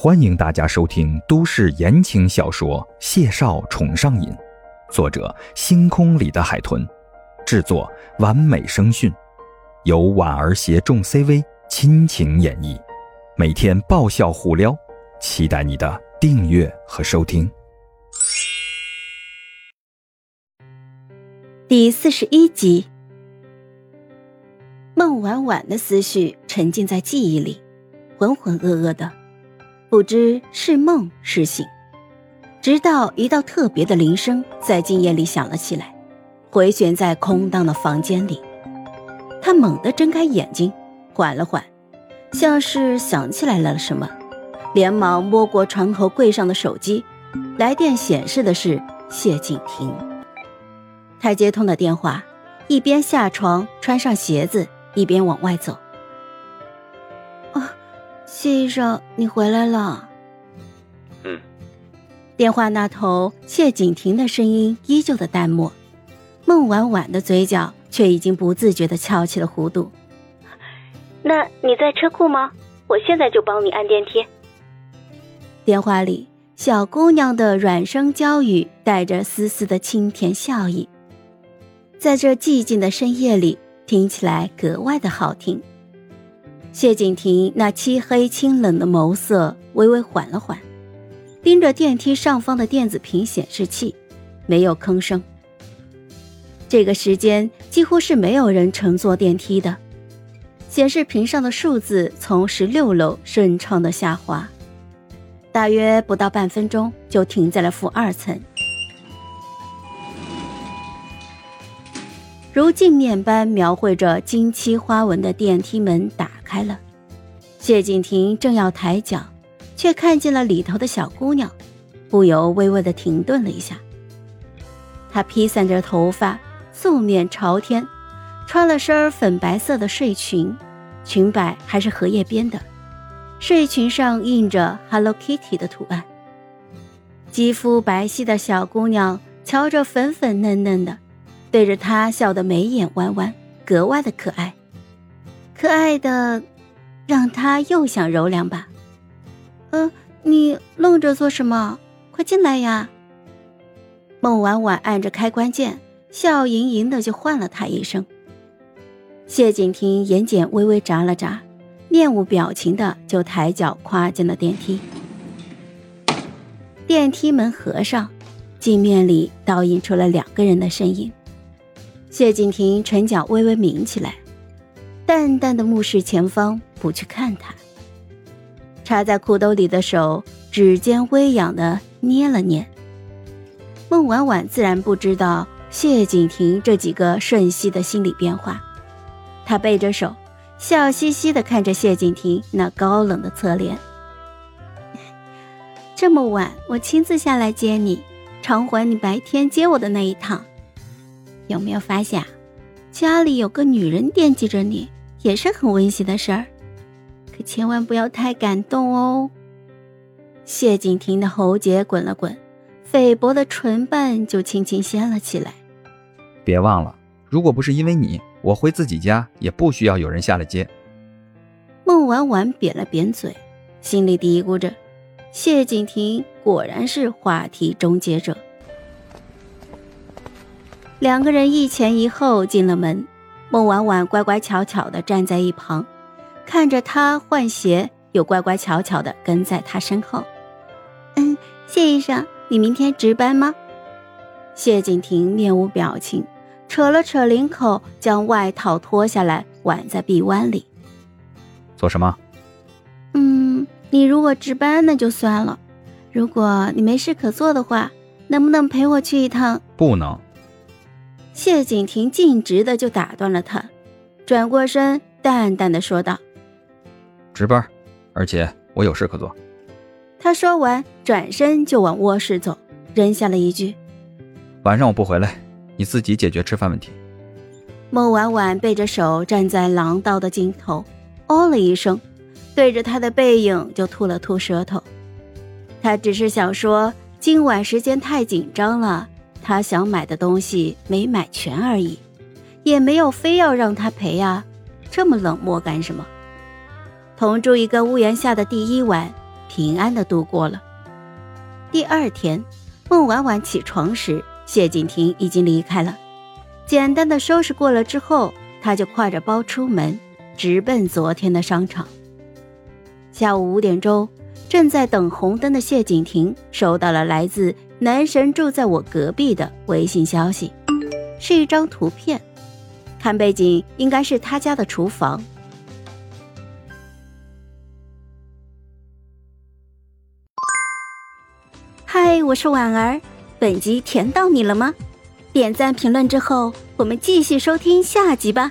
欢迎大家收听都市言情小说《谢少宠上瘾》，作者：星空里的海豚，制作：完美声讯，由婉儿携众 CV 亲情演绎，每天爆笑互撩，期待你的订阅和收听。第四十一集，孟婉婉的思绪沉浸在记忆里，浑浑噩噩的。不知是梦是醒，直到一道特别的铃声在静夜里响了起来，回旋在空荡的房间里。他猛地睁开眼睛，缓了缓，像是想起来了什么，连忙摸过床头柜上的手机，来电显示的是谢景亭。他接通了电话，一边下床穿上鞋子，一边往外走。谢医生，你回来了。嗯。电话那头，谢景亭的声音依旧的淡漠，孟婉婉的嘴角却已经不自觉的翘起了弧度。那你在车库吗？我现在就帮你按电梯。电话里，小姑娘的软声娇语带着丝丝的清甜笑意，在这寂静的深夜里，听起来格外的好听。谢景亭那漆黑清冷的眸色微微缓了缓，盯着电梯上方的电子屏显示器，没有吭声。这个时间几乎是没有人乘坐电梯的，显示屏上的数字从十六楼顺畅的下滑，大约不到半分钟就停在了负二层。如镜面般描绘着金漆花纹的电梯门打开了，谢景亭正要抬脚，却看见了里头的小姑娘，不由微微的停顿了一下。她披散着头发，素面朝天，穿了身粉白色的睡裙，裙摆还是荷叶边的，睡裙上印着 Hello Kitty 的图案。肌肤白皙的小姑娘，瞧着粉粉嫩嫩的。对着他笑得眉眼弯弯，格外的可爱，可爱的，让他又想揉两把。嗯，你愣着做什么？快进来呀！孟婉婉按着开关键，笑盈盈的就唤了他一声。谢景亭眼睑微微眨了眨，面无表情的就抬脚跨进了电梯。电梯门合上，镜面里倒映出了两个人的身影。谢景亭唇角微微抿起来，淡淡的目视前方，不去看他。插在裤兜里的手指尖微痒的捏了捏。孟婉婉自然不知道谢景亭这几个瞬息的心理变化，她背着手，笑嘻嘻的看着谢景亭那高冷的侧脸。这么晚，我亲自下来接你，偿还你白天接我的那一趟。有没有发现，家里有个女人惦记着你，也是很温馨的事儿。可千万不要太感动哦。谢景亭的喉结滚了滚，菲薄的唇瓣就轻轻掀了起来。别忘了，如果不是因为你，我回自己家也不需要有人下来接。孟婉婉扁了扁嘴，心里嘀咕着：谢景亭果然是话题终结者。两个人一前一后进了门，孟婉婉乖乖巧巧的站在一旁，看着他换鞋，又乖乖巧巧的跟在他身后。嗯，谢医生，你明天值班吗？谢景亭面无表情，扯了扯领口，将外套脱下来挽在臂弯里。做什么？嗯，你如果值班那就算了，如果你没事可做的话，能不能陪我去一趟？不能。谢景亭径直的就打断了他，转过身，淡淡的说道：“值班，而且我有事可做。”他说完，转身就往卧室走，扔下了一句：“晚上我不回来，你自己解决吃饭问题。”孟婉婉背着手站在廊道的尽头，哦了一声，对着他的背影就吐了吐舌头。他只是想说，今晚时间太紧张了。他想买的东西没买全而已，也没有非要让他赔啊，这么冷漠干什么？同住一个屋檐下的第一晚，平安的度过了。第二天，孟婉婉起床时，谢景亭已经离开了。简单的收拾过了之后，他就挎着包出门，直奔昨天的商场。下午五点钟，正在等红灯的谢景亭收到了来自男神住在我隔壁的微信消息，是一张图片，看背景应该是他家的厨房。嗨，我是婉儿，本集甜到你了吗？点赞评论之后，我们继续收听下集吧。